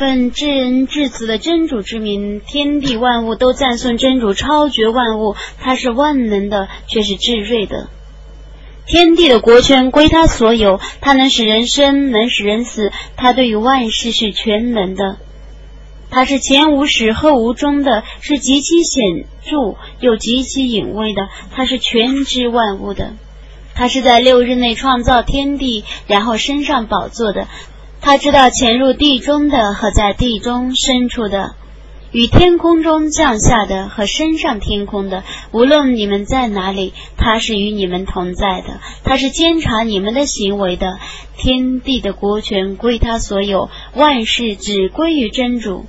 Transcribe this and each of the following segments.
奉至恩至慈的真主之名，天地万物都赞颂真主超绝万物，他是万能的，却是至睿的。天地的国权归他所有，他能使人生，能使人死，他对于万事是全能的。他是前无始后无终的，是极其显著又极其隐微的，他是全知万物的。他是在六日内创造天地，然后升上宝座的。他知道潜入地中的和在地中深处的，与天空中降下的和升上天空的，无论你们在哪里，他是与你们同在的。他是监察你们的行为的。天地的国权归他所有，万事只归于真主。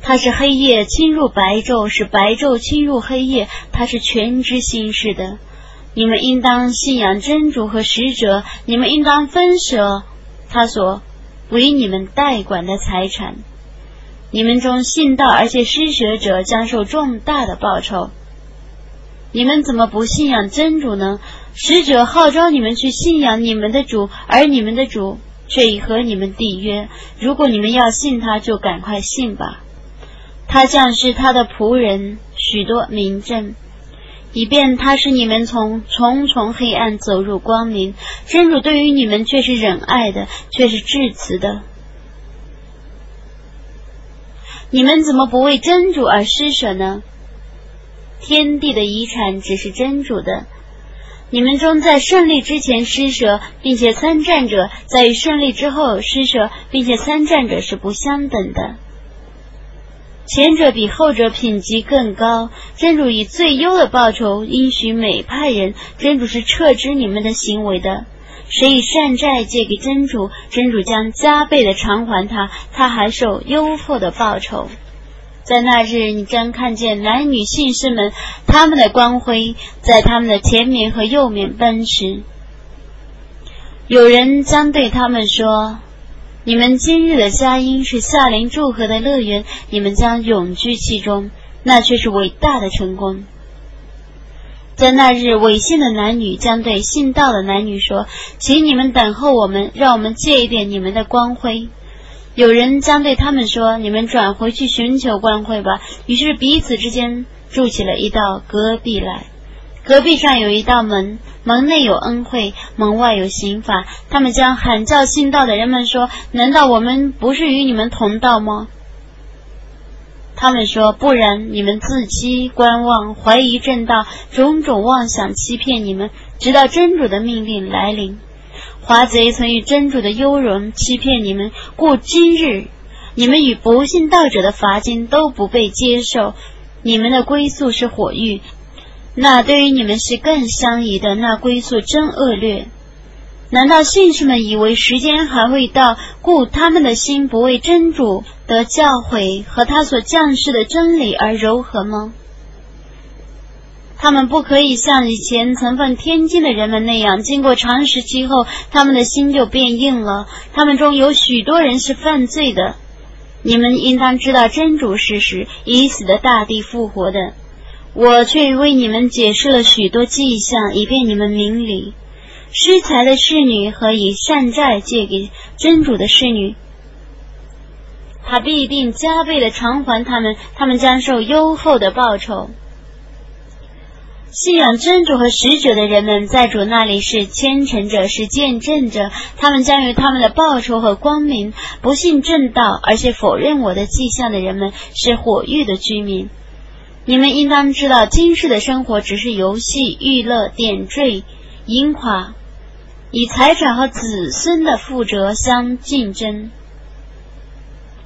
他是黑夜侵入白昼，是白昼侵入黑夜。他是全知心事的。你们应当信仰真主和使者，你们应当分舍他所。为你们代管的财产，你们中信道而且施学者将受重大的报酬。你们怎么不信仰真主呢？使者号召你们去信仰你们的主，而你们的主却已和你们缔约。如果你们要信他，就赶快信吧。他将是他的仆人，许多名证。以便他使你们从重重黑暗走入光明，真主对于你们却是仁爱的，却是至慈的。你们怎么不为真主而施舍呢？天地的遗产只是真主的。你们中在胜利之前施舍并且参战者，在于胜利之后施舍并且参战者是不相等的。前者比后者品级更高，真主以最优的报酬应许每派人。真主是撤知你们的行为的。谁以善债借给真主，真主将加倍的偿还他，他还受优厚的报酬。在那日，你将看见男女信士们，他们的光辉在他们的前面和右面奔驰。有人将对他们说。你们今日的佳音是夏林祝贺的乐园，你们将永居其中，那却是伟大的成功。在那日，违信的男女将对信道的男女说：“请你们等候我们，让我们借一点你们的光辉。”有人将对他们说：“你们转回去寻求光辉吧。”于是彼此之间筑起了一道隔壁来。隔壁上有一道门，门内有恩惠，门外有刑法。他们将喊叫信道的人们说：“难道我们不是与你们同道吗？”他们说：“不然，你们自欺观望，怀疑正道，种种妄想欺骗你们，直到真主的命令来临。华贼曾以真主的优容欺骗你们，故今日你们与不信道者的罚金都不被接受，你们的归宿是火狱。”那对于你们是更相宜的，那归宿真恶劣。难道信士们以为时间还会到，故他们的心不为真主的教诲和他所降世的真理而柔和吗？他们不可以像以前曾奉天经的人们那样，经过长时期后，他们的心就变硬了。他们中有许多人是犯罪的。你们应当知道真主是时已死的大地复活的。我却为你们解释了许多迹象，以便你们明理。失财的侍女和以善债借给真主的侍女，他必定加倍的偿还他们，他们将受优厚的报酬。信仰真主和使者的人们，在主那里是虔诚者，是见证者，他们将有他们的报酬和光明。不信正道，而且否认我的迹象的人们，是火狱的居民。你们应当知道，今世的生活只是游戏、娱乐、点缀、盈垮，以财产和子孙的负责相竞争。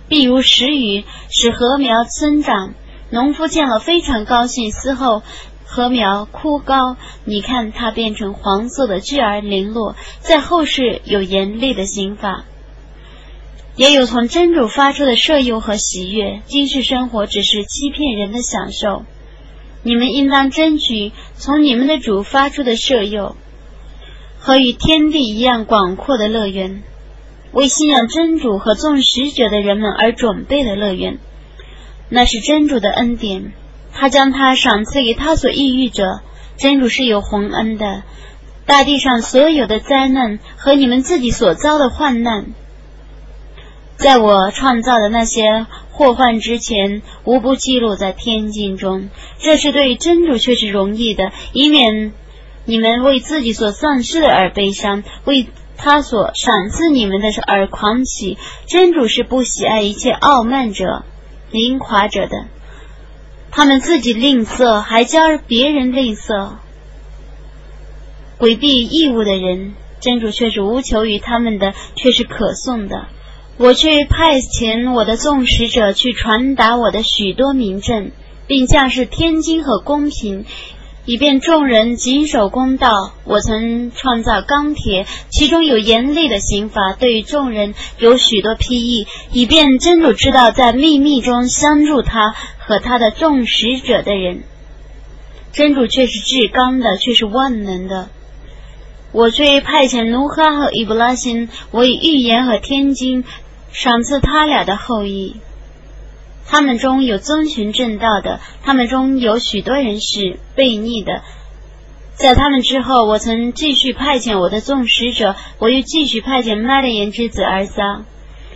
譬如时雨使禾苗生长，农夫见了非常高兴，死后禾苗枯高，你看它变成黄色的枝儿零落，在后世有严厉的刑法。也有从真主发出的摄诱和喜悦，今世生活只是欺骗人的享受。你们应当争取从你们的主发出的摄诱和与天地一样广阔的乐园，为信仰真主和众使者的人们而准备的乐园。那是真主的恩典，他将他赏赐给他所抑郁者。真主是有洪恩的，大地上所有的灾难和你们自己所遭的患难。在我创造的那些祸患之前，无不记录在天经中。这是对真主却是容易的，以免你们为自己所丧失的而悲伤，为他所赏赐你们的而狂喜。真主是不喜爱一切傲慢者、凌垮者的。他们自己吝啬，还教别人吝啬，规避义务的人，真主却是无求于他们的，却是可颂的。我去派遣我的众使者去传达我的许多名证，并降示天经和公平，以便众人谨守公道。我曾创造钢铁，其中有严厉的刑罚，对于众人有许多批议，以便真主知道在秘密中相助他和他的众使者的人。真主却是至刚的，却是万能的。我却派遣努哈和伊布拉辛，我以预言和天经。赏赐他俩的后裔，他们中有遵循正道的，他们中有许多人是悖逆的。在他们之后，我曾继续派遣我的众使者，我又继续派遣麦利言之子儿撒。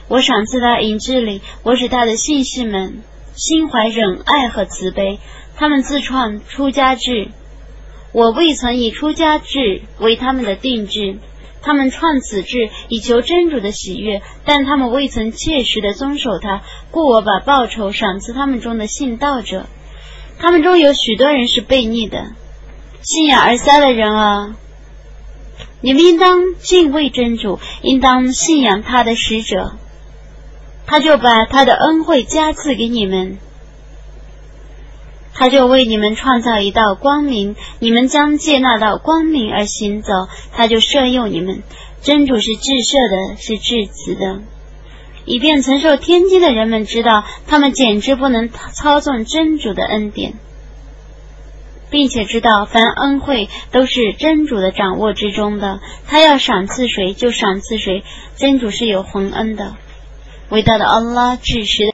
我赏赐他引智力，我使他的信士们心怀忍爱和慈悲。他们自创出家制，我未曾以出家制为他们的定制。他们创此志以求真主的喜悦，但他们未曾切实的遵守它，故我把报酬赏赐他们中的信道者。他们中有许多人是悖逆的，信仰而塞的人啊！你们应当敬畏真主，应当信仰他的使者，他就把他的恩惠加赐给你们。他就为你们创造一道光明，你们将借那道光明而行走。他就摄佑你们，真主是至赦的，是至慈的，以便承受天机的人们知道，他们简直不能操纵真主的恩典，并且知道凡恩惠都是真主的掌握之中的。他要赏赐谁就赏赐谁，真主是有宏恩的，伟大的安拉至实。